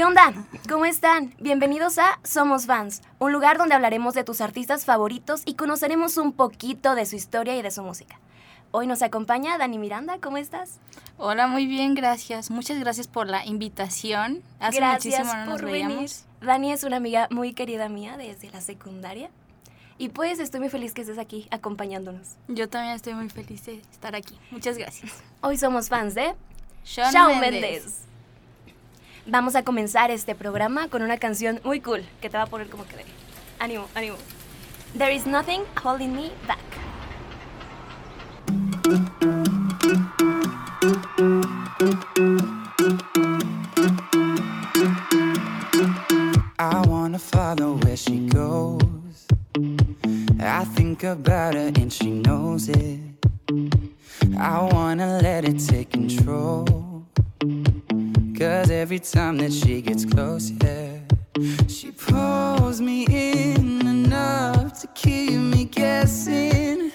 ¿Qué onda? ¿Cómo están? Bienvenidos a Somos Fans, un lugar donde hablaremos de tus artistas favoritos y conoceremos un poquito de su historia y de su música. Hoy nos acompaña Dani Miranda, ¿cómo estás? Hola, muy bien, gracias. Muchas gracias por la invitación. Hace gracias muchísimo no nos veíamos. venir. Dani es una amiga muy querida mía desde la secundaria. Y pues estoy muy feliz que estés aquí acompañándonos. Yo también estoy muy feliz de estar aquí. Muchas gracias. Hoy somos fans de Shawn, Shawn Mendes. Mendes. Vamos a comenzar este programa con una canción muy cool que te va a poner como que ánimo, ánimo. There is nothing holding me back. I wanna follow where she goes. I think about her and she knows it. I wanna let it take control. Cause every time that she gets close, yeah, she pulls me in enough to keep me guessing.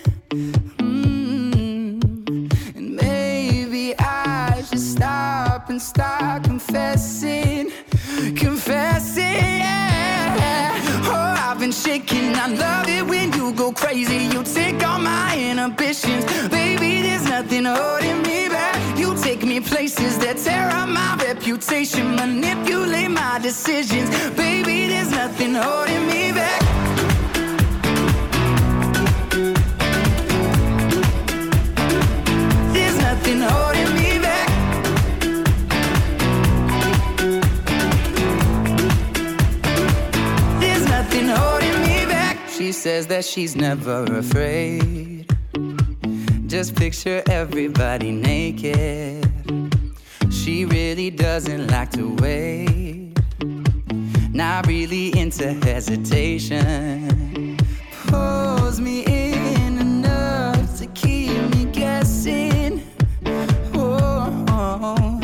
Mm. And maybe I should stop and start confessing, confessing. Yeah. Oh, I've been shaking. I love it when you go crazy. You take all my inhibitions, baby. There's nothing holding me back. You take me places that tear up my reputation, manipulate my decisions, baby. There's nothing holding me back. There's nothing holding me back. There's nothing holding me back. She says that she's never afraid. Just picture everybody naked. She really doesn't like to wait. Not really into hesitation. Pulls me in enough to keep me guessing. Oh,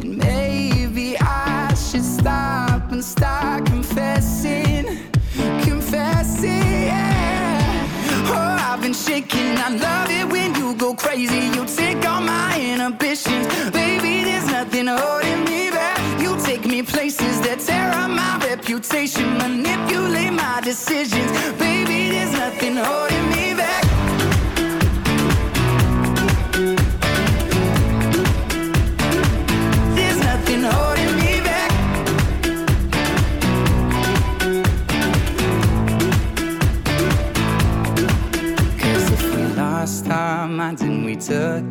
and maybe I should stop and start confessing, confessing. Yeah. Oh, I've been shaking. I love it when you go crazy. You take tear up my reputation, manipulate my decisions,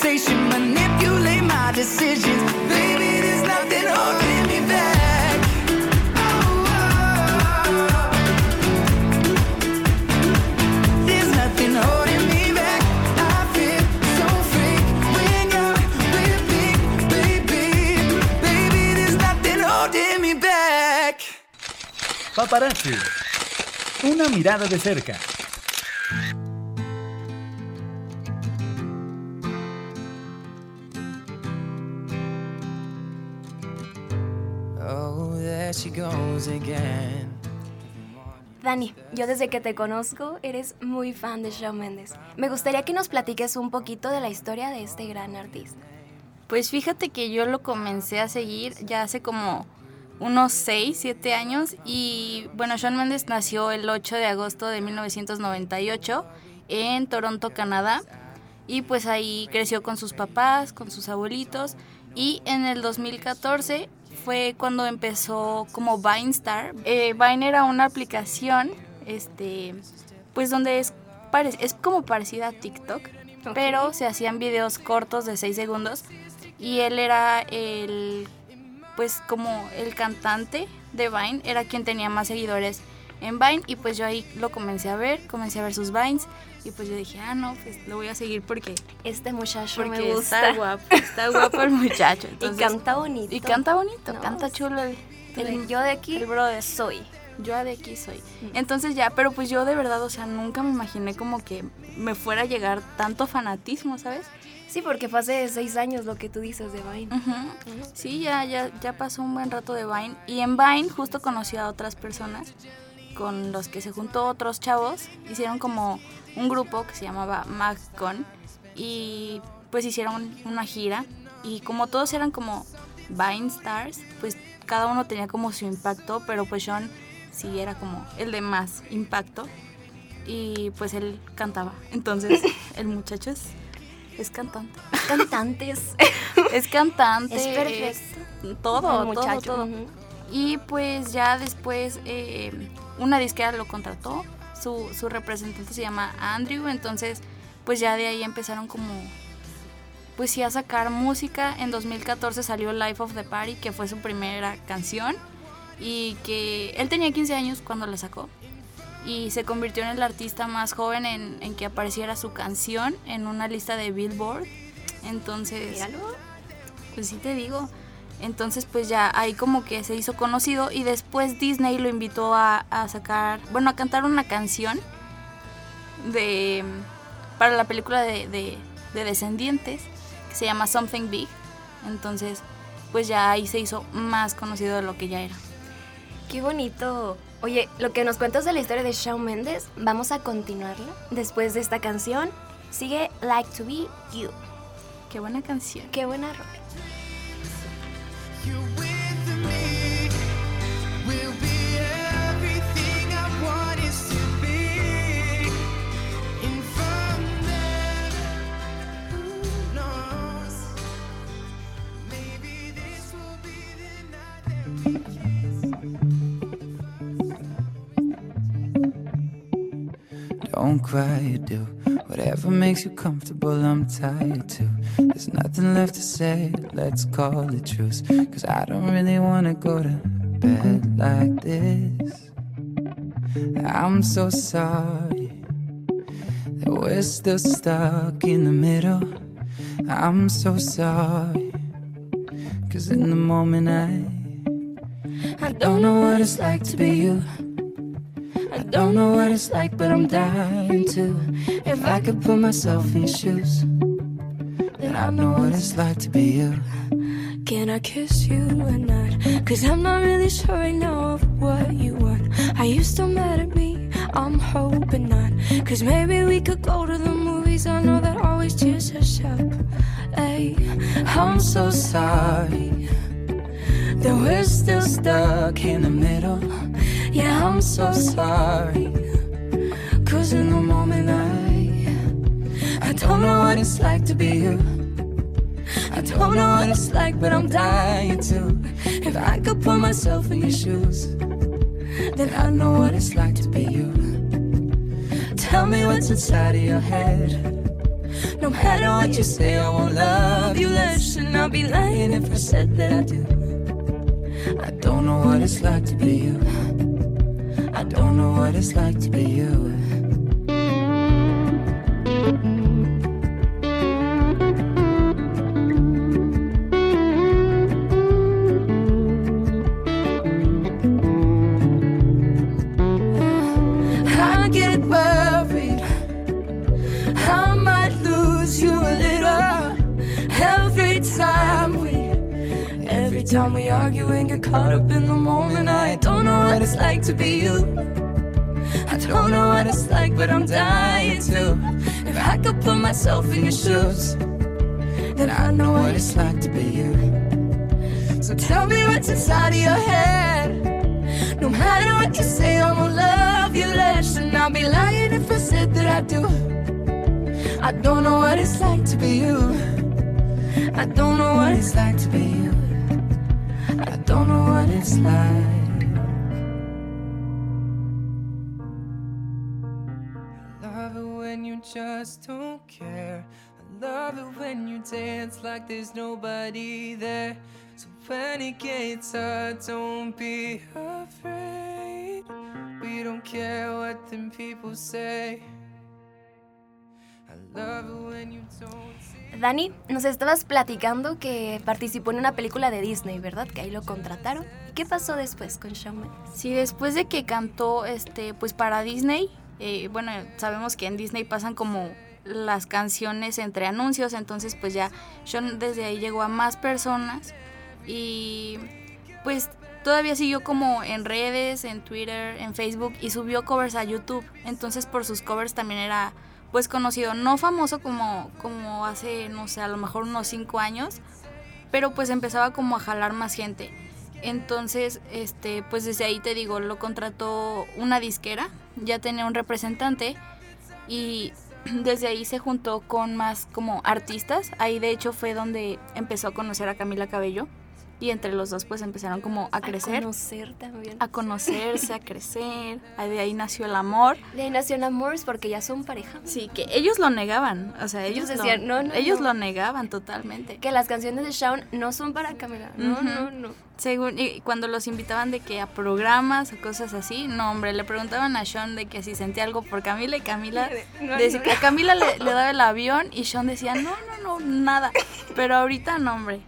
my reputation, manipulate my decisions, baby. There's nothing holding me back. Oh, oh. There's nothing holding me back. I feel so free when you're with me, baby. Baby, there's nothing holding me back. Paparazzi. Una mirada de cerca. Dani, yo desde que te conozco eres muy fan de Shawn Mendes. Me gustaría que nos platiques un poquito de la historia de este gran artista. Pues fíjate que yo lo comencé a seguir ya hace como unos 6, 7 años y bueno, Shawn Mendes nació el 8 de agosto de 1998 en Toronto, Canadá y pues ahí creció con sus papás, con sus abuelitos y en el 2014 fue cuando empezó como Vine Star. Eh, Vine era una aplicación, este, pues donde es, es como parecida a TikTok, pero se hacían videos cortos de 6 segundos y él era el, pues como el cantante de Vine, era quien tenía más seguidores en Vine y pues yo ahí lo comencé a ver, comencé a ver sus Vines y pues yo dije, ah, no, pues lo voy a seguir porque... Este muchacho porque me gusta. Está guapo, está guapo el muchacho. y canta bonito. Y canta bonito, No, canta chulo el, El yo de aquí el brother. soy. Yo de aquí soy. Entonces ya, pero pues yo de verdad, o sea, nunca me imaginé como que me fuera a llegar tanto fanatismo, ¿sabes? Sí, porque fue hace seis años lo que tú dices de Vine. Ujú. Sí, ya, ya, ya pasó un buen rato de Vine. Y en Vine justo conocí a otras personas con los que se juntó otros chavos. Hicieron como un grupo que se llamaba MagCon y pues hicieron una gira. Y como todos eran como Vine Stars, pues cada uno tenía como su impacto, pero pues Sean sí era como el de más impacto. Y pues él cantaba. Entonces el muchacho es, es cantante. Cantantes. Es cantante. Es perfecto. es todo, todo, todo. Y pues ya después eh, una disquera lo contrató. Su, su representante se llama Andrew. Entonces pues ya de ahí empezaron como pues sí a sacar música. En 2014 salió Life of the Party, que fue su primera canción. Y que él tenía 15 años cuando la sacó. Y se convirtió en el artista más joven en, en que apareciera su canción en una lista de Billboard. Entonces, pues sí te digo. Entonces pues ya ahí como que se hizo conocido y después Disney lo invitó a, a sacar, bueno, a cantar una canción de para la película de, de- de Descendientes que se llama Something Big. Entonces pues ya ahí se hizo más conocido de lo que ya era. Qué bonito. Oye, lo que nos cuentas de la historia de Shawn Mendes, vamos a continuarla después de esta canción. Sigue Like to Be You. Qué buena canción. Qué buena rola. Don't cry, do whatever makes you comfortable. I'm tired too. There's nothing left to say. Let's call it truce. Cause I don't really wanna go to bed like this. I'm so sorry that we're still stuck in the middle. I'm so sorry. Cause in the moment I I don't know what it's like to be you. Don't know what it's like, but I'm dying to. If I could put myself in your shoes, then I know what it's like to be you. Can I kiss you at night? Cause I'm not really sure right now of what you want. Are you still mad at me? I'm hoping not. Cause maybe we could go to the movies. I know that always cheers us up. Hey, I'm so sorry that we're still stuck in the middle. Yeah, I'm so sorry. Cause in the moment I I don't know what it's like to be you. I don't know what it's like, but I'm dying to. If I could put myself in your shoes, then I know what it's like to be you. Tell me what's inside of your head. No matter what you say, I won't love you less. And I'll be lying if I said that I do. I don't know what it's like to be you. Don't know what it's like to be you. Time we argue and get caught up in the moment. I don't know what it's like to be you. I don't know what it's like, but I'm dying to. If I could put myself in your shoes, then I know what it's like to be you. So tell me what's inside of your head. No matter what you say, I won't love you less. And I'll be lying if I said that I do. I don't know what it's like to be you. I don't know what it's like to be you. I don't know what it's like. love it when you just don't care. I love it when you dance like there's nobody there. So when it gets hard, don't be afraid. We don't care what them people say. I love it when you don't. Dani, nos estabas platicando que participó en una película de Disney, ¿verdad? Que ahí lo contrataron. ¿Qué pasó después con Shawn? Sí, después de que cantó este, pues para Disney, eh, bueno, sabemos que en Disney pasan como las canciones entre anuncios, entonces pues ya Sean desde ahí llegó a más personas y pues todavía siguió como en redes, en Twitter, en Facebook y subió covers a YouTube, entonces por sus covers también era pues conocido, no famoso como, como hace, no sé, a lo mejor unos 5 años, pero pues empezaba como a jalar más gente. Entonces, este, pues desde ahí te digo, lo contrató una disquera, ya tenía un representante y desde ahí se juntó con más como artistas. Ahí de hecho fue donde empezó a conocer a Camila Cabello y entre los dos pues empezaron como a crecer, A conocer también. a conocerse, a crecer. De ahí nació el amor. De ahí nació Amores porque ya son pareja. Sí, que ellos lo negaban, o sea, ellos, Ellos lo- decían, "No, no, ellos no". lo negaban totalmente. Que las canciones de Shawn no son para Camila. No, no, no. Según, y cuando los invitaban de que a programas o cosas así, no hombre, le preguntaban a Sean de que si sentía algo por Camila y Camila No, decía no. que a Camila le, le daba el avión y Sean decía, no, no, no, nada. Pero ahorita no, hombre.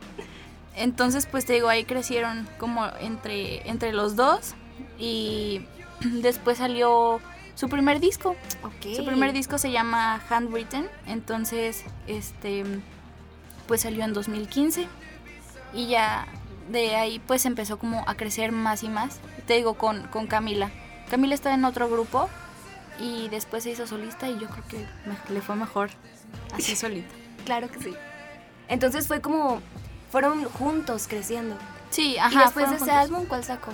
Entonces, pues te digo, ahí crecieron como entre, entre los dos y después salió su primer disco. Ok. Su primer disco se llama Handwritten, entonces este pues salió en 2015 y ya de ahí pues empezó como a crecer más y más. Te digo con, con Camila. Camila estaba en otro grupo y después se hizo solista y yo creo que me- le fue mejor así solita. Claro que sí. Entonces fue como. Fueron juntos creciendo. Sí, y ajá. después de ese juntos. álbum, ¿cuál sacó?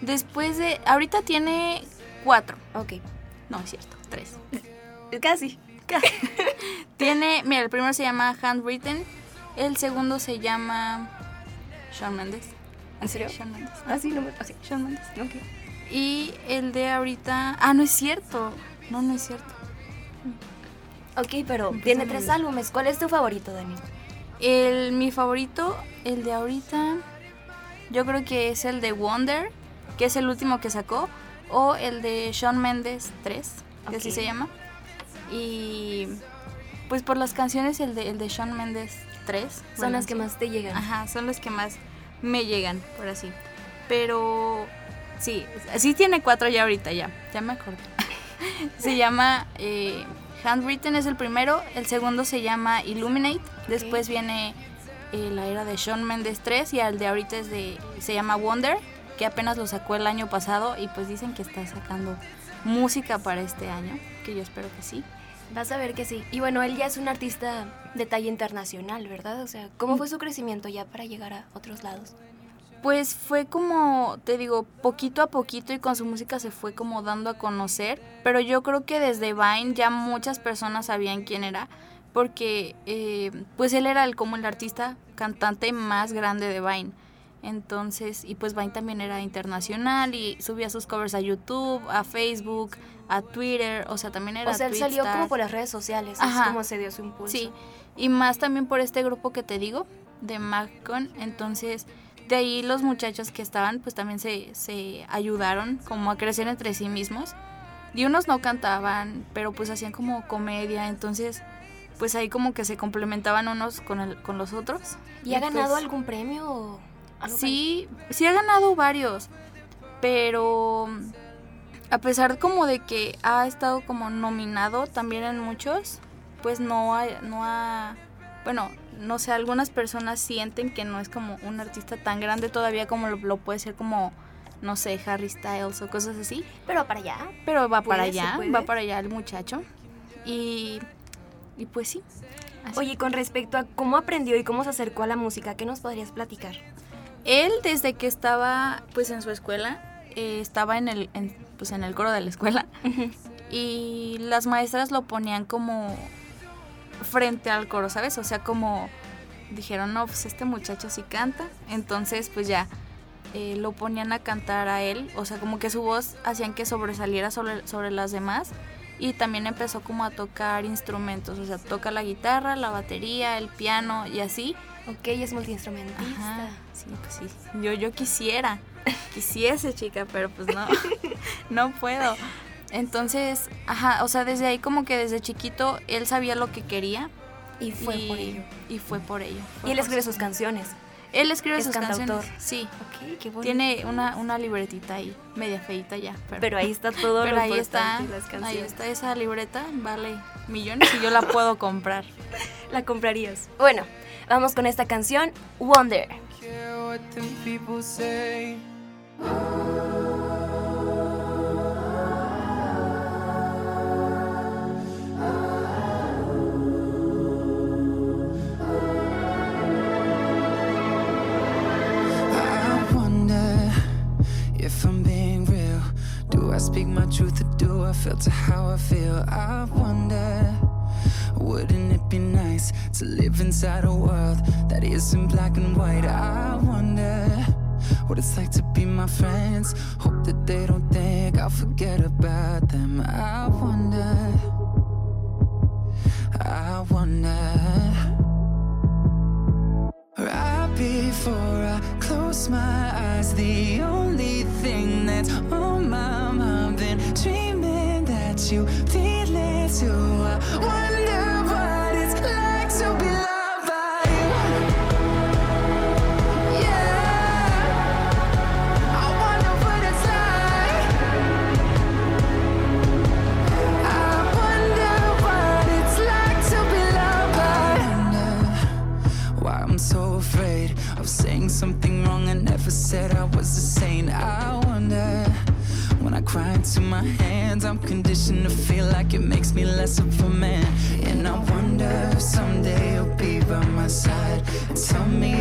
Después de ahorita tiene cuatro. Ok. No, es cierto, tres. Casi. Tiene, mira, el primero se llama Handwritten, el segundo se llama Shawn Mendes. ¿En serio? Shawn Mendes. Ah, sí, no me. así. Shawn Mendes. Ok. Y el de ahorita, ah, no es cierto. No, no es cierto. Ok, pero tiene tres álbumes. ¿Cuál es tu favorito, Dani? El mi favorito, el de ahorita, yo creo que es el de Wonder, que es el último que sacó, o el de Shawn Mendes 3, que así se llama. Y pues por las canciones el de el de Shawn Mendes 3 Son bueno, las que más te llegan. Ajá, son los que más me llegan, por así. Pero sí, sí tiene cuatro ya ahorita, ya, ya me acordé. se llama eh, Handwritten es el primero, el segundo se llama Illuminate, después viene eh, la era de Shawn Mendes 3 y el de ahorita es de, se llama Wonder, que apenas lo sacó el año pasado y pues dicen que está sacando música para este año, que yo espero que sí. Vas a ver que sí. Y bueno, él ya es un artista de talla internacional, ¿verdad? O sea, ¿cómo fue su crecimiento ya para llegar a otros lados? Pues fue como, te digo, poquito a poquito y con su música se fue como dando a conocer, pero yo creo que desde Vine ya muchas personas sabían quién era, porque eh, pues él era el, como el artista cantante más grande de Vine. Entonces, y pues Vine también era internacional y subía sus covers a YouTube, a Facebook, a Twitter, o sea, también era O sea, él salió como por las redes sociales. Ajá. Es como se dio su impulso. Sí, y más también por este grupo que te digo, de MagCon. Entonces, de ahí los muchachos que estaban, pues también se, se ayudaron como a crecer entre sí mismos. Y unos no cantaban, pero pues hacían como comedia. Entonces, pues ahí como que se complementaban unos con, el, con los otros. ¿Y ha ganado pues, algún premio o algo Sí, sí ha ganado varios, pero a pesar como de que ha estado como nominado también en muchos, pues no ha, no ha, bueno, no sé, algunas personas sienten que no es como un artista tan grande todavía como lo, lo puede ser como, no sé, Harry Styles o cosas así? Pero para allá. pero va para allá, va para allá el muchacho y, y pues sí. así. Oye, con respecto a cómo aprendió y cómo se acercó a la música, ¿qué nos podrías platicar? Él desde que estaba pues en su escuela, eh, estaba en el, en, pues en el coro de la escuela y las maestras lo ponían como frente al coro, ¿sabes? O sea, como dijeron, no, pues este muchacho sí canta, entonces pues ya eh, lo ponían a cantar a él, o sea, como que su voz hacían que sobresaliera sobre, sobre las demás y también empezó como a tocar instrumentos, o sea, toca la guitarra, la batería, el piano y así. Ok, es multiinstrumentista. Ajá, sí, pues sí. Yo, yo quisiera, quisiese, chica, pero pues no, no puedo. Entonces, ajá, o sea, desde ahí como que desde chiquito él sabía lo que quería. Y fue por ello. Y fue por ello. y él escribe sus canciones. Él escribe es sus cantautor. canciones. Sí. Ok, qué bonito. Tiene una, una libretita ahí, media feita ya. Pero, Pero ahí está todo pero lo ahí está, las canciones. ahí está esa libreta, vale millones y yo la puedo comprar. La comprarías. Bueno, vamos con esta canción, Wonder. Speak my truth or do I filter how I feel? I wonder. Wouldn't it be nice to live inside a world that isn't black and white? I wonder what it's like to be my friends. Hope that they don't think I'll forget about them. I wonder. I wonder. Right before I close my eyes, the you feel it too. I wonder what it's like to be loved by you. Yeah, I wonder what it's like. I wonder what it's like to be loved by. I Wonder why I'm so afraid of saying something wrong. I never said I was a saint. I into my hands, I'm conditioned to feel like it makes me less of a man. And I wonder if someday you'll be by my side tell me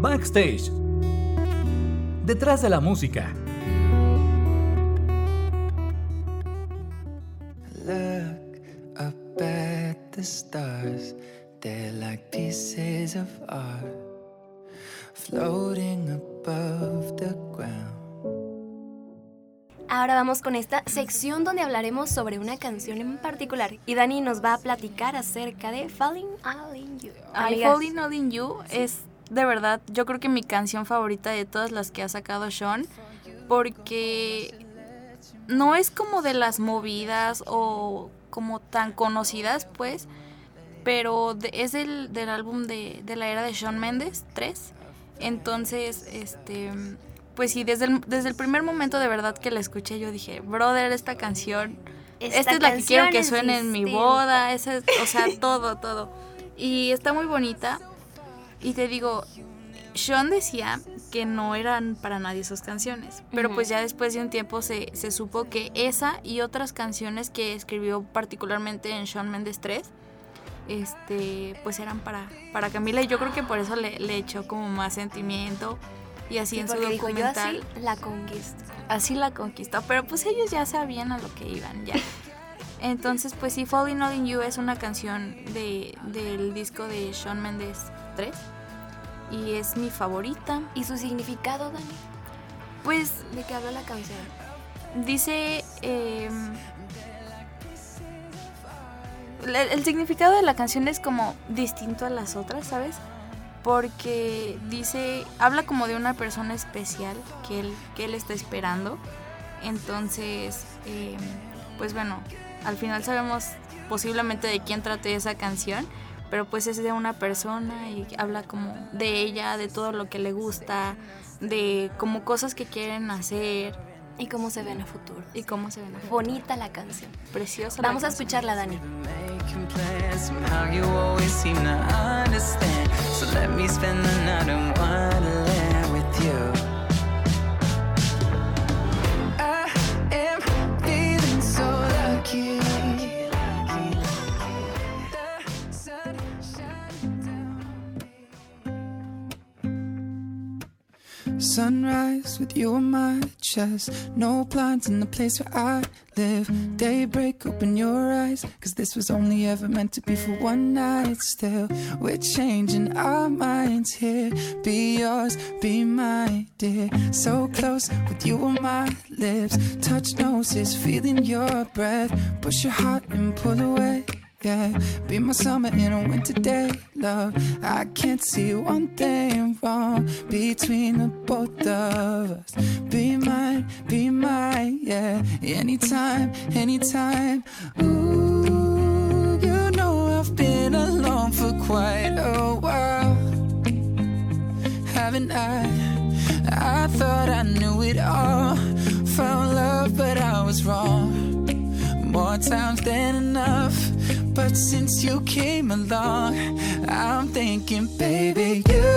Backstage. Detrás de la música. Look up at the stars, they're like pieces of art floating above the ground. Ahora vamos con esta sección donde hablaremos sobre una canción en particular. Y Dani nos va a platicar acerca de Falling All in You. Falling All in You es de verdad, yo creo que mi canción favorita de todas las que ha sacado Sean, porque no es como de las movidas o como tan conocidas, pues, pero de- es del, del álbum de, de la era de Sean Mendes, 3. Entonces, este, pues sí, desde el, desde el primer momento de verdad que la escuché, yo dije, brother, esta canción, Esta esta es la que quiero que suene en mi boda, esa es- o sea, todo, todo. Y está muy bonita. Y te digo, Sean decía que no eran para nadie sus canciones, pero pues ya después de un tiempo se, se supo que esa y otras canciones que escribió particularmente en Sean Mendes 3, este, pues eran para, para Camila y yo creo que por eso le, le echó como más sentimiento y así Sí, en su porque dijo, yo así documental la conquisto. así la conquistó, pero pues ellos ya sabían a lo que iban ya. Entonces, pues sí, Falling All in You es una canción de, del disco de Shawn Mendes 3 y es mi favorita. ¿Y su significado, Dani? Pues ¿De qué habla la canción? dice... el, el significado de la canción es como distinto a las otras, ¿sabes? Porque dice, habla como de una persona especial que él, que él está esperando. Entonces, em, pues bueno, al final sabemos posiblemente de quién trate esa canción, pero pues es de una persona y habla como de ella, de todo lo que le gusta, de como cosas que quieren hacer ¿Y cómo se ve en el futuro? y cómo se ven. a futuro. Bonita la canción. Preciosa. la Vamos a escucharla, Dani. Sunrise with you on my chest. No blinds in the place where I live. Daybreak, open your eyes. Cause this was only ever meant to be for one night. Still, we're changing our minds here. Be yours, be my dear. So close with you on my lips. Touch noses, feeling your breath. Push your heart and pull away. Yeah, be my summer in a winter day, love. I can't see one thing wrong between the both of us. Be mine, be mine, yeah. Anytime, anytime. Ooh, you know I've been alone for quite a while, haven't I? I thought I knew it all. Found love, but I was wrong more times than enough. But since you came along, I'm thinking, baby, you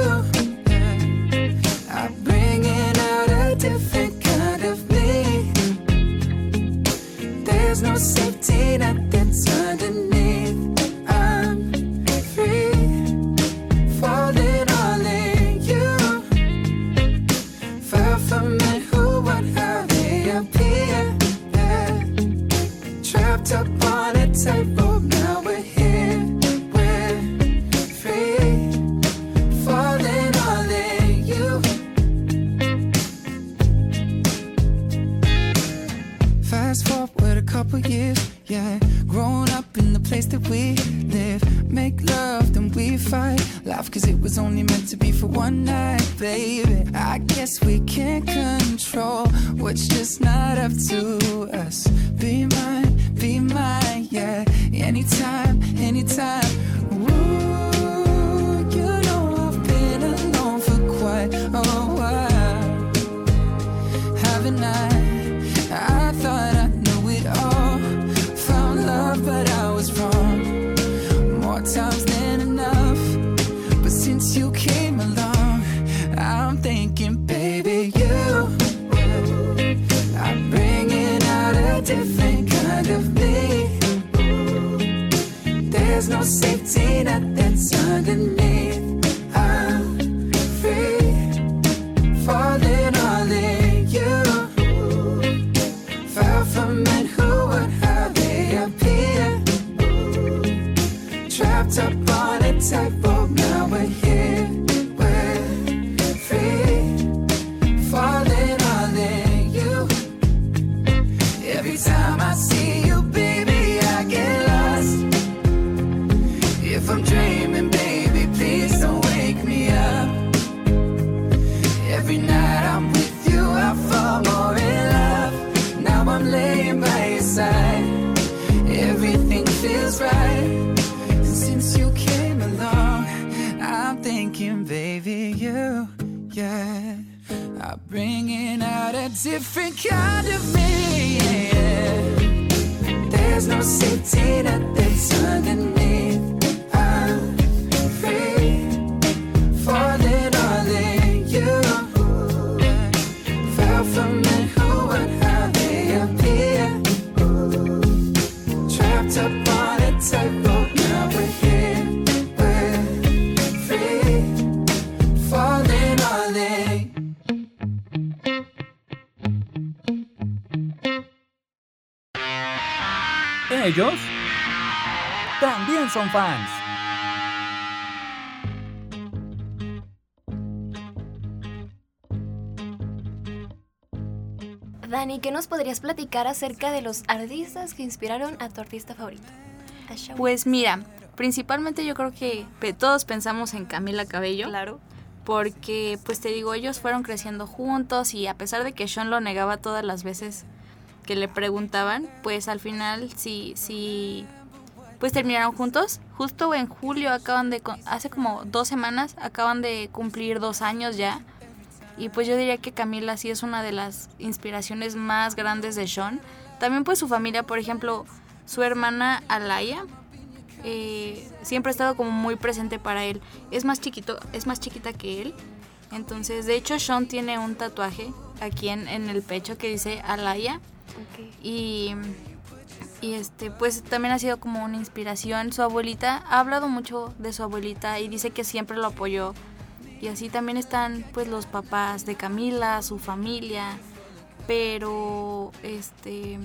are bringing out a different There's no safety net that's underneath. Was only meant to be for one night, baby. I guess we can't control what's just not up to us. Be mine, be mine, yeah. Anytime, anytime. Ellos también son fans. Dani, ¿qué nos podrías platicar acerca de los artistas que inspiraron a tu artista favorito? Pues mira, principalmente yo creo que todos pensamos en Camila Cabello. Claro. Porque, pues te digo, ellos fueron creciendo juntos y a pesar de que Sean lo negaba todas las veces que le preguntaban, pues al final sí, sí, pues terminaron juntos. Justo en julio acaban de, hace como dos semanas, acaban de cumplir dos años ya. Y pues yo diría que Camila sí es una de las inspiraciones más grandes de Sean. También pues su familia, por ejemplo, su hermana Alaya, eh, siempre ha estado como muy presente para él. Es más chiquito, es más chiquita que él. Entonces, de hecho, Sean tiene un tatuaje aquí en, en el pecho que dice Alaya. Y, y este, pues también ha sido como una inspiración. Su abuelita ha hablado mucho de su abuelita y dice que siempre lo apoyó. Y así también están pues los papás de Camila, su familia. Pero este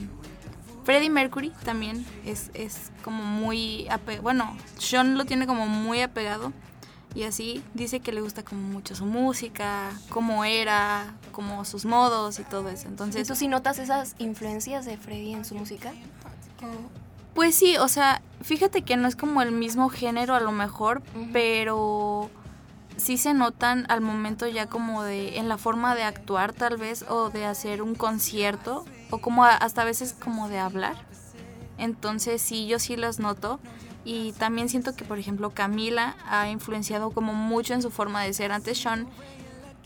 Freddie Mercury también es, es como muy bueno, Sean lo tiene como muy apegado y así dice que le gusta como mucho su música, cómo era, como sus modos y todo eso. ¿Y Entonces, tú sí notas esas influencias de Freddy en su música? Pues sí, o sea, fíjate que no es como el mismo género a lo mejor, pero sí se notan al momento ya como de en la forma de actuar tal vez o de hacer un concierto o como a- hasta a veces como de hablar. Entonces sí, yo sí las noto y también siento que por ejemplo Camila ha influenciado como mucho en su forma de ser. Antes Sean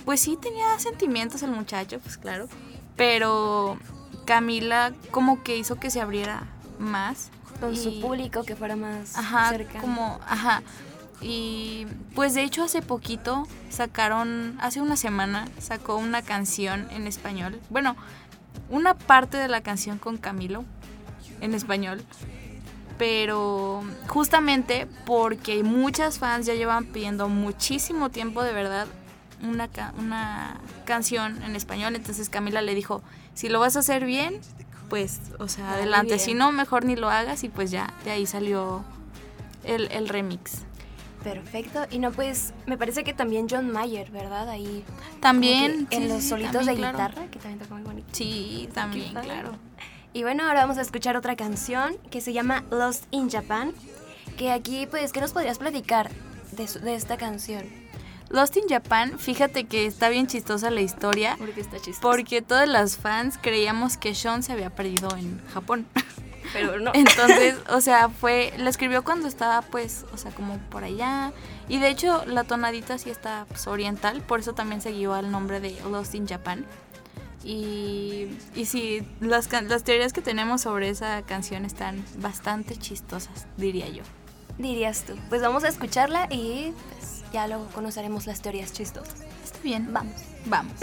pues sí tenía sentimientos el muchacho, pues claro, pero Camila como que hizo que se abriera más Con su público que fuera más Ajá, cercano. como, ajá. Y pues de hecho hace poquito sacaron, hace una semana sacó una canción en español. Bueno, una parte de la canción con Camilo en español. Pero justamente porque muchas fans ya llevan pidiendo muchísimo tiempo de verdad una, ca- una canción en español. Entonces Camila le dijo, si lo vas a hacer bien, pues, o sea, adelante. Si no, mejor ni lo hagas y pues ya, de ahí salió el, el remix. Perfecto. Y no, pues me parece que también John Mayer, ¿verdad? Ahí. También. en los sí, solitos también, de claro. guitarra, que también toca muy bonito. Sí, también, claro. Y bueno, ahora vamos a escuchar otra canción que se llama Lost in Japan. Que aquí, pues, ¿qué nos podrías platicar de, esta canción? Lost in Japan, fíjate que está bien chistosa la historia. Porque está chistoso. Porque todas las fans creíamos que Sean se había perdido en Japón. Pero no. Entonces, o sea, fue, la escribió cuando estaba pues, o sea, como por allá. Y de hecho, la tonadita sí está pues, oriental, por eso también se guió al nombre de Lost in Japan. Y, y sí, las, can- las teorías que tenemos sobre esa canción están bastante chistosas, diría yo. Dirías tú. Pues vamos a escucharla y pues, ya luego conoceremos las teorías chistosas. Está bien, Vamos. vamos.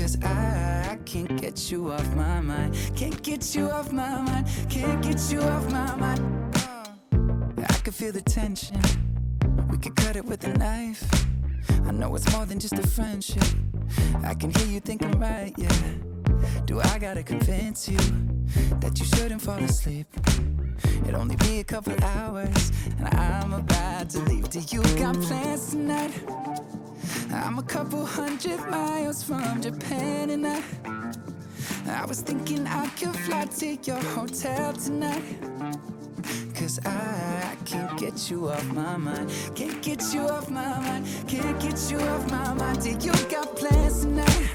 Cause I can't get you off my mind. Can't get you off my mind. Can't get you off my mind. Uh, I could feel the tension. We could cut it with a knife. I know it's more than just a friendship. I can hear you thinking, right, yeah. Do I gotta convince you that you shouldn't fall asleep? It'll only be a couple hours, and I'm about to leave. Do you got plans tonight? I'm a couple hundred miles from Japan, and I, I was thinking I could fly to your hotel tonight. Cause I can't get you off my mind. Can't get you off my mind. Can't get you off my mind. Do you got plans tonight?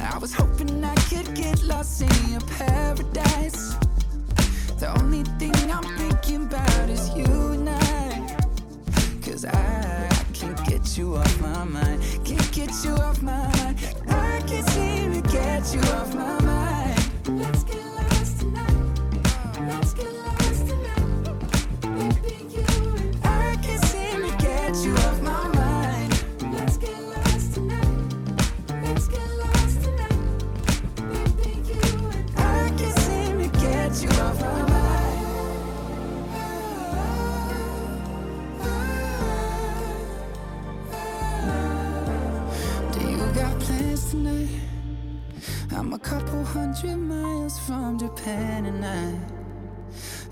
I was hoping I could get lost in your paradise. The only thing I'm thinking about is you and I. Cause I get you off my mind. Can't get you off my mind. I can't seem to get you off my mind. Couple hundred miles from Japan and I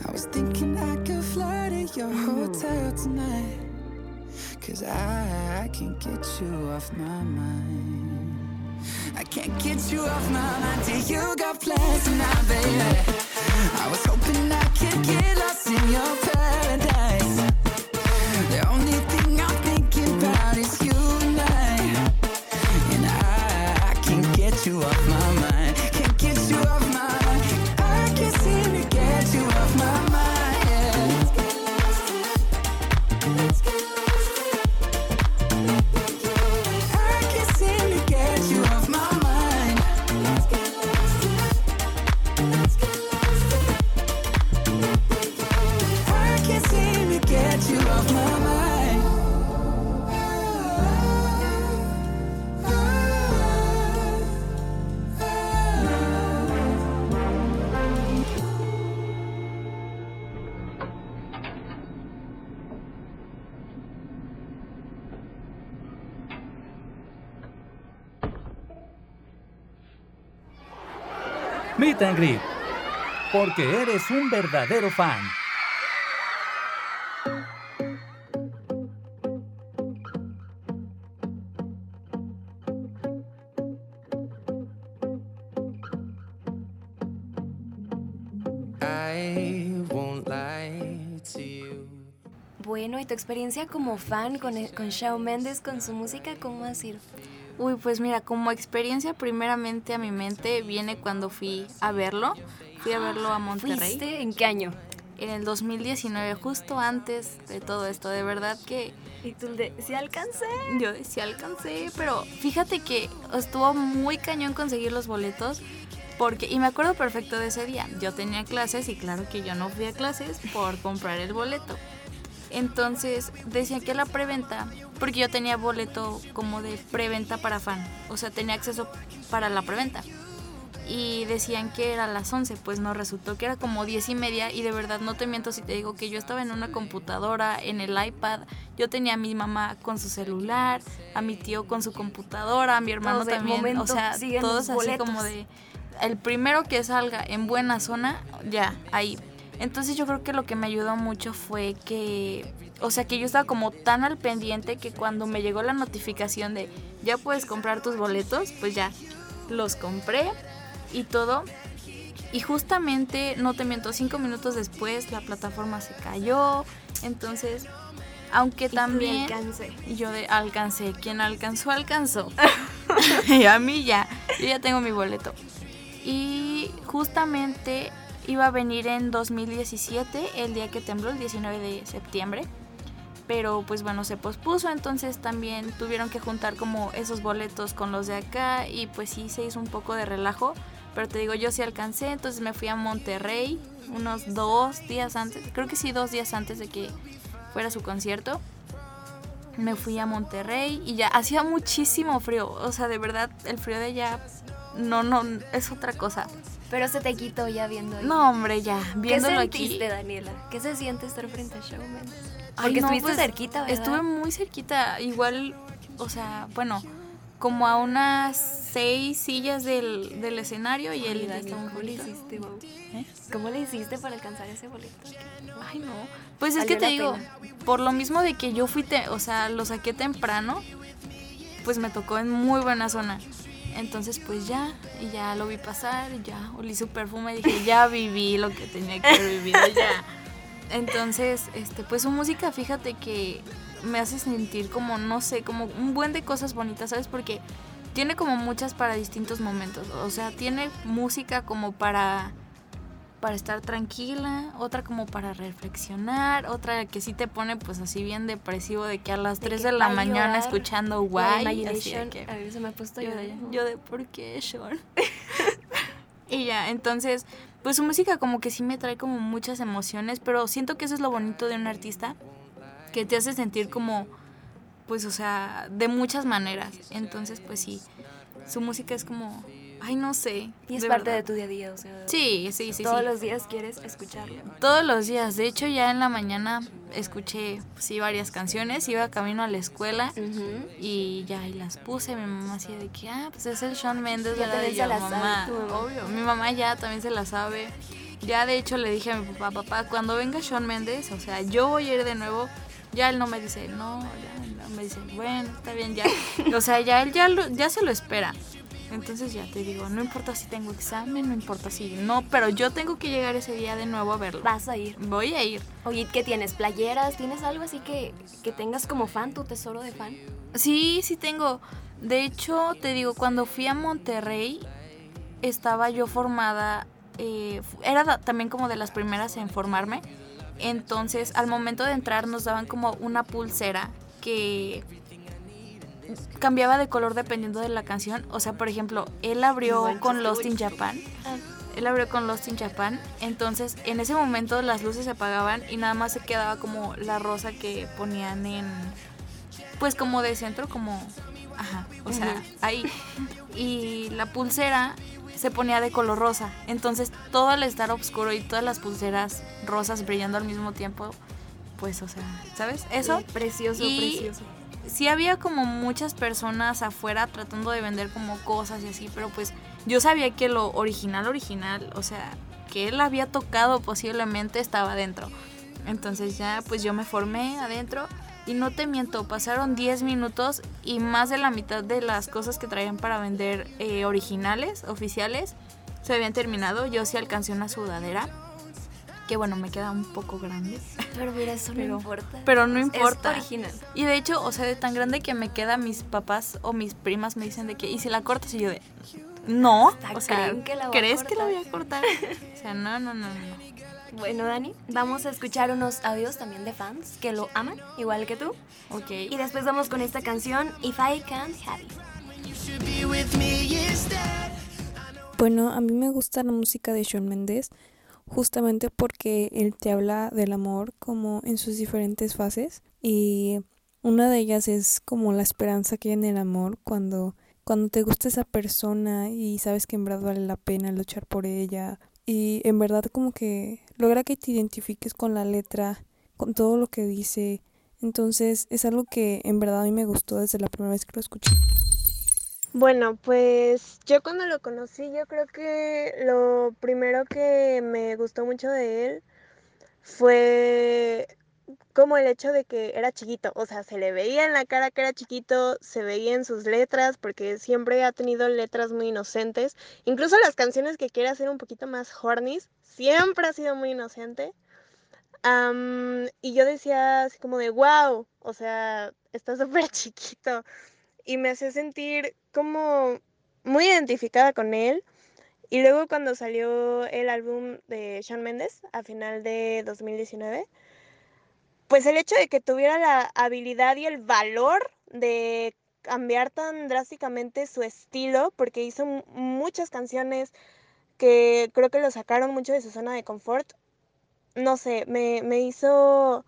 I was thinking I could fly to your hotel tonight Cause I can't get you off my mind. I can't get you off my mind till you got plans tonight, baby. I was hoping I could get lost in your paradise. The only thing Meet and Greet. Porque eres un verdadero fan. I won't lie to you. Bueno, ¿y tu experiencia como fan con, con Shawn Mendes, con su música, cómo ha sido? Uy, pues mira, como experiencia primeramente a mi mente viene cuando fui a verlo. Fui a verlo a Monterrey ¿Fuiste? ¿En qué año? en el 2019, justo antes de todo esto. De verdad que Y tú de, sí alcancé. yo sí alcancé, pero fíjate que estuvo muy cañón conseguir los boletos. Porque, y me acuerdo perfecto de ese día. Yo tenía clases y claro que yo no fui a clases por comprar el boleto. Entonces decían que la preventa, porque yo tenía boleto como de preventa para fan, o sea, tenía acceso para la preventa. Y decían que era a las 11, pues no resultó que era como 10 y media y de verdad no te miento si te digo que yo estaba en una computadora, en el iPad, yo tenía a mi mamá con su celular, a mi tío con su computadora, a mi hermano Todos también, momento o sea, todos así boletos. como de el primero que salga en buena zona, ya, ahí. Entonces yo creo que lo que me ayudó mucho fue que, o sea, que yo estaba como tan al pendiente que cuando me llegó la notificación de ya puedes comprar tus boletos, pues ya los compré y todo. Y justamente, no te miento, cinco minutos después la plataforma se cayó. Entonces, aunque también... alcancé. Y yo de alcancé, quien alcanzó, alcanzó. y a mí ya, yo ya tengo mi boleto. Y justamente iba a venir en 2017, el día que tembló, el 19 de septiembre. Pero pues bueno, se pospuso, entonces también tuvieron que juntar como esos boletos con los de acá y pues sí se hizo un poco de relajo. Pero te digo, yo sí alcancé, entonces me fui a Monterrey unos dos días antes, creo que sí, dos días antes de que fuera su concierto. me fui a Monterrey y ya hacía muchísimo frío. O sea, de verdad, el frío de allá no, no, es otra cosa. Pero se te quitó ya viendo. No, hombre, ya, viéndolo ¿Qué sentiste, aquí. Daniela? ¿Qué se siente estar frente a? Ay, Porque no, estuviste pues, cerquita, ¿verdad? Estuve muy cerquita, igual, o sea, bueno, como a unas seis sillas del, del escenario y él ¿cómo le hiciste? ¿Eh? ¿Cómo le hiciste para alcanzar ese boleto? Ay, no. Pues es que te digo, pena. por lo mismo de que yo fui, te- o sea, lo saqué temprano, pues me tocó en muy buena zona. Entonces, pues ya, y ya lo vi pasar, ya olí su perfume dije, ya viví lo que tenía que vivido, ya. Entonces, este, pues su música, fíjate que me hace sentir como, no sé, como un buen de cosas bonitas, ¿sabes? Porque tiene como muchas para distintos momentos. O sea, tiene música como para para estar tranquila, otra como para reflexionar, otra que sí te pone pues así bien depresivo de que a las De 3 que de la mañana llorar, escuchando guay, así de que- a ver, se me ha puesto yo yo de, yo de ¿por qué Sean? y ya, entonces, pues su música como que sí me trae como muchas emociones, pero siento que eso es lo bonito de un artista, que te hace sentir como, pues, o sea, de muchas maneras. Entonces, pues sí, su música es como, ay, no sé. Y es de parte verdad. de tu día a día, o sea. Sí, sí, sí. Todos sí. los días quieres escucharlo. Todos los días. De hecho, ya en la mañana escuché, sí, varias canciones. Iba camino a la escuela y ya, y las puse. Mi mamá así de que, ah, pues es el Shawn Mendes, Ya ¿verdad? también Y yo, la sabe mamá, tu mamá. obvio. Mi mamá ya también se la sabe. Ya, de hecho, le dije a mi papá, papá, cuando venga Shawn Mendes, o sea, yo voy a ir de nuevo. Ya él no me dice, no, ya no. Me dice, bueno, está bien, ya. O sea, ya él ya, lo- ya se lo espera. Entonces ya te digo, no importa si tengo examen, no importa si no, pero yo tengo que llegar ese día de nuevo a verlo. Vas a ir. Voy a ir. Oye, ¿qué tienes? ¿Playeras? ¿Tienes algo así que, que tengas como fan, tu tesoro de fan? Sí, sí tengo. De hecho, te digo, cuando fui a Monterrey, estaba yo formada, eh, era también como de las primeras en formarme. Entonces, al momento de entrar nos daban como una pulsera que cambiaba de color dependiendo de la canción. O sea, por ejemplo, él abrió con Lost in. Japan. Él abrió con Lost in Japan. Entonces, en ese momento las luces se apagaban y nada más se quedaba como la rosa que ponían en. Pues como de centro, como. Ajá, o sea, ahí. Y la pulsera se ponía de color rosa. Entonces, todo al estar oscuro y todas las pulseras rosas brillando al mismo tiempo, pues, o sea, ¿sabes? Eso. Sí, precioso, Y- precioso. Sí había como muchas personas afuera tratando de vender como cosas y así, pero pues yo sabía que lo original, original, o sea, que él había tocado posiblemente estaba adentro. Entonces ya pues yo me formé adentro y no te miento, pasaron 10 minutos y más de la mitad de las cosas que traían para vender eh, originales, oficiales, se habían terminado. Yo sí alcancé una sudadera, que bueno, me queda un poco grande. Pero mira, eso Pero- no importa. pero no Es importa. original. Y de hecho, o sea, de tan grande que me queda, mis papás o mis primas me dicen de que, ¿y si la cortas? Y yo de, no, Hasta o sea, que la ¿crees que la voy a cortar? O sea, no, no, no, no. Bueno, Dani, vamos a escuchar unos audios también de fans que lo aman, igual que tú. Ok. Y después vamos con esta canción, If I Can't Have You. Bueno, a mí me gusta la música de Shawn Mendes justamente porque él te habla del amor como en sus diferentes fases y una de ellas es como la esperanza que hay en el amor cuando cuando te gusta esa persona y sabes que en verdad vale la pena luchar por ella y en verdad como que logra que te identifiques con la letra, con todo lo que dice. Entonces es algo que en verdad a mí me gustó desde la primera vez que lo escuché. Bueno, pues yo cuando lo conocí, yo creo que lo primero que me gustó mucho de él fue como el hecho de que era chiquito, o sea, se le veía en la cara que era chiquito, se veía en sus letras, porque siempre ha tenido letras muy inocentes, incluso las canciones que quiere hacer un poquito más hornies, siempre ha sido muy inocente. Y yo decía así como de, wow, o sea, está súper chiquito y me hacía sentir como muy identificada con él. Y luego cuando salió el álbum de Shawn Mendes a final de 2019, pues el hecho de que tuviera la habilidad y el valor de cambiar tan drásticamente su estilo, porque hizo mu- muchas canciones que creo que lo sacaron mucho de su zona de confort, no sé, me, me hizo...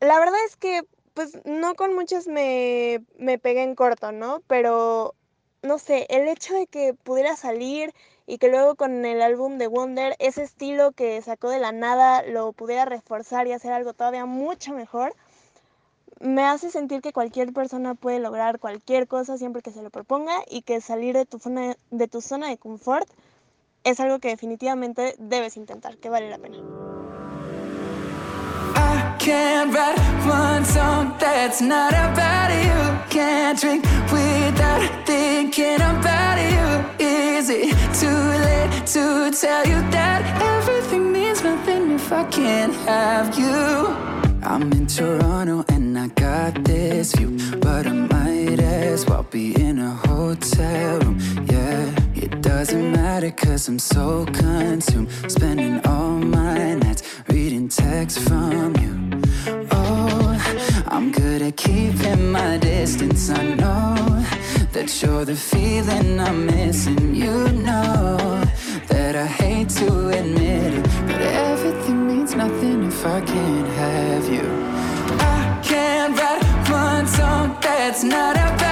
La verdad es que pues no con muchas me, me pegué en corto, ¿no? Pero, no sé, el hecho de que pudiera salir y que luego con el álbum de Wonder, ese estilo que sacó de la nada lo pudiera reforzar y hacer algo todavía mucho mejor, me hace sentir que cualquier persona puede lograr cualquier cosa siempre que se lo proponga y que salir de tu de, tu zona de confort es algo que definitivamente debes intentar, que vale la pena. Can't write one song that's not about you. Can't drink without thinking about you. Is it too late to tell you that everything means nothing if I can't have you? I'm in Toronto and I got this view, but I might as well be in a hotel room. Yeah, it doesn't matter cause I'm so consumed, spending all my nights reading texts from you. Good at keeping my distance. I know that you're the feeling I'm missing. You know that I hate to admit it, but everything means nothing if I can't have you. I can't write one song that's not about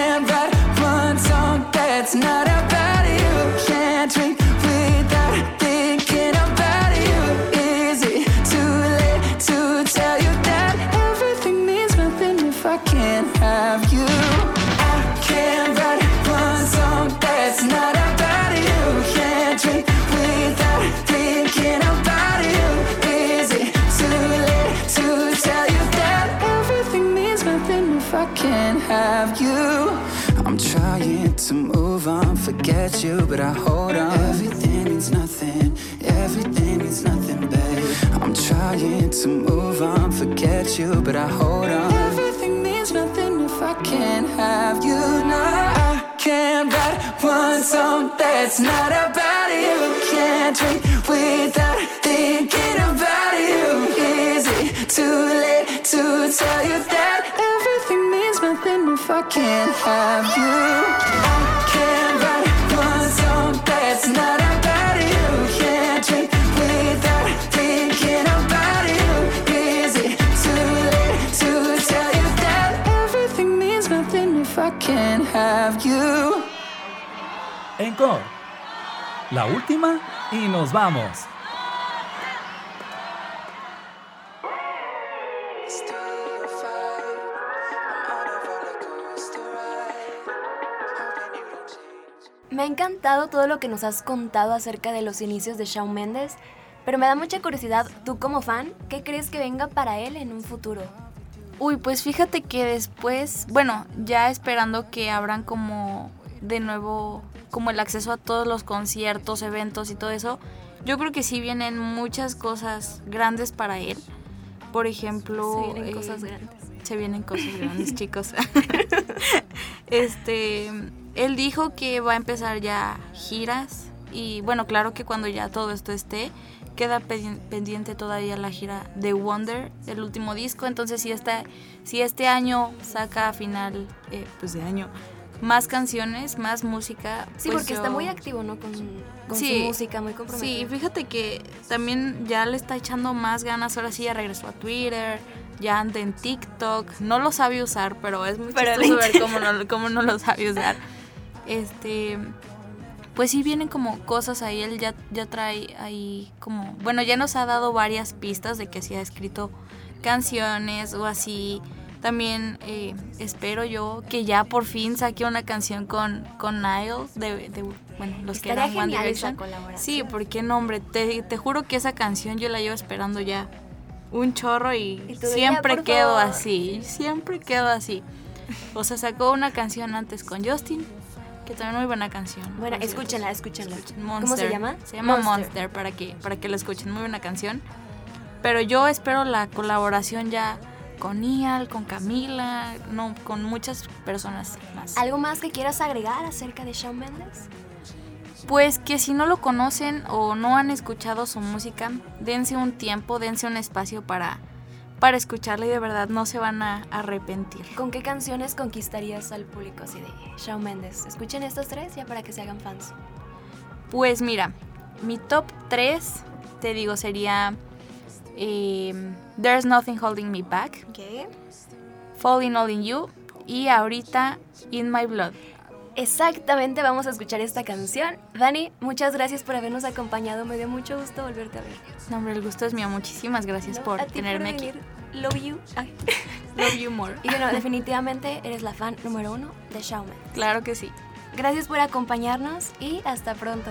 I can't write one song that's not about forget you, but I hold on. Everything means nothing, everything means nothing, babe. I'm trying to move on, forget you, but I hold on. Everything means nothing if I can't have you. No, I can't write one song that's not about you. Can't drink without thinking about you. Is it too late to tell you that everything means nothing if I can't have you? I Encore. La última y nos vamos. Me ha encantado todo lo que nos has contado acerca de los inicios de Shawn Mendes, pero me da mucha curiosidad, tú como fan, ¿qué crees que venga para él en un futuro? Uy, pues fíjate que después, bueno, ya esperando que abran como de nuevo como el acceso a todos los conciertos, eventos y todo eso, yo creo que sí vienen muchas cosas grandes para él. Por ejemplo, Se vienen eh, cosas grandes. se vienen cosas grandes, chicos. este, él dijo que va a empezar ya giras y bueno, claro que cuando ya todo esto esté, queda pe- pendiente todavía la gira de Wonder, el último disco. Entonces, si, esta, si este año saca a final eh, pues de año más canciones, más música. Sí, pues porque yo- está muy activo, ¿no? Con, con Sí, su música, muy Sí, comprometido. fíjate que también ya le está echando más ganas. Ahora sí ya regresó a Twitter, ya anda en TikTok. No lo sabe usar, pero es muy Pero chistoso ver cómo no, cómo no lo sabe usar. Este, pues sí vienen como cosas ahí. Él ya, ya trae ahí como, bueno, ya nos ha dado varias pistas de que sí ha escrito canciones o así También eh, espero yo que ya por fin saque una canción con, con Niall, de, de- bueno, los que eran One Direction. Sí, porque no, hombre, te, te juro que esa canción yo la llevo esperando ya un chorro y, siempre "Ya, por quedo favor". así, siempre quedo así. O sea, sacó una canción antes con Justin, que también muy buena canción. Bueno, escúchenla, escúchenla. Monster. ¿Cómo se llama? Se llama Monster, para, que, para que la escuchen. Muy buena canción. Pero yo espero la colaboración ya con Ial, con Camila, no, con muchas personas más. ¿Algo más que quieras agregar acerca de Shawn Mendes? Pues que si no lo conocen o no han escuchado su música, dense un tiempo, dense un espacio para, para escucharla y de verdad no se van a arrepentir. ¿Con qué canciones conquistarías al público así de Shawn Mendes? Escuchen estos tres ya para que se hagan fans. Pues mira, mi top 3, te digo, sería eh, There's Nothing Holding Me Back, ¿Qué? Falling All in You y ahorita In My Blood. Exactamente, vamos a escuchar esta canción. Dani, muchas gracias por habernos acompañado. Me dio mucho gusto volverte a ver. No, hombre, el gusto es mío. Muchísimas gracias No, por tenerme aquí. Love you. Ay. Love you more. Y bueno, definitivamente eres la fan número uno de Mendes. Claro que sí. Gracias por acompañarnos y hasta pronto.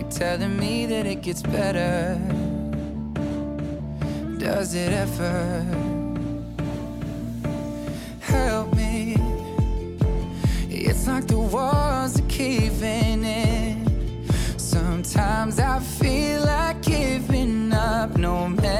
Keep telling me that it gets better. Does it ever? Help me. It's like the walls are caving in. Sometimes I feel like giving up. No medicine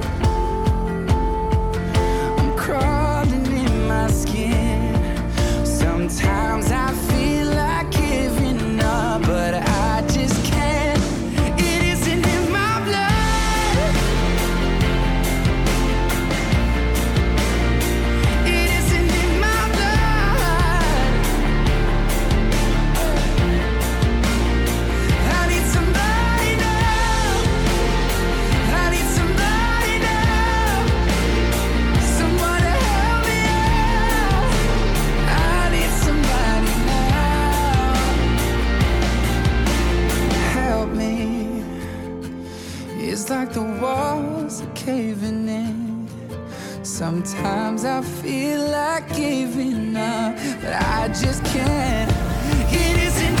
Sometimes I feel like giving up, but I just can't. It isn't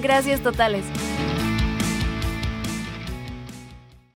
Gracias totales.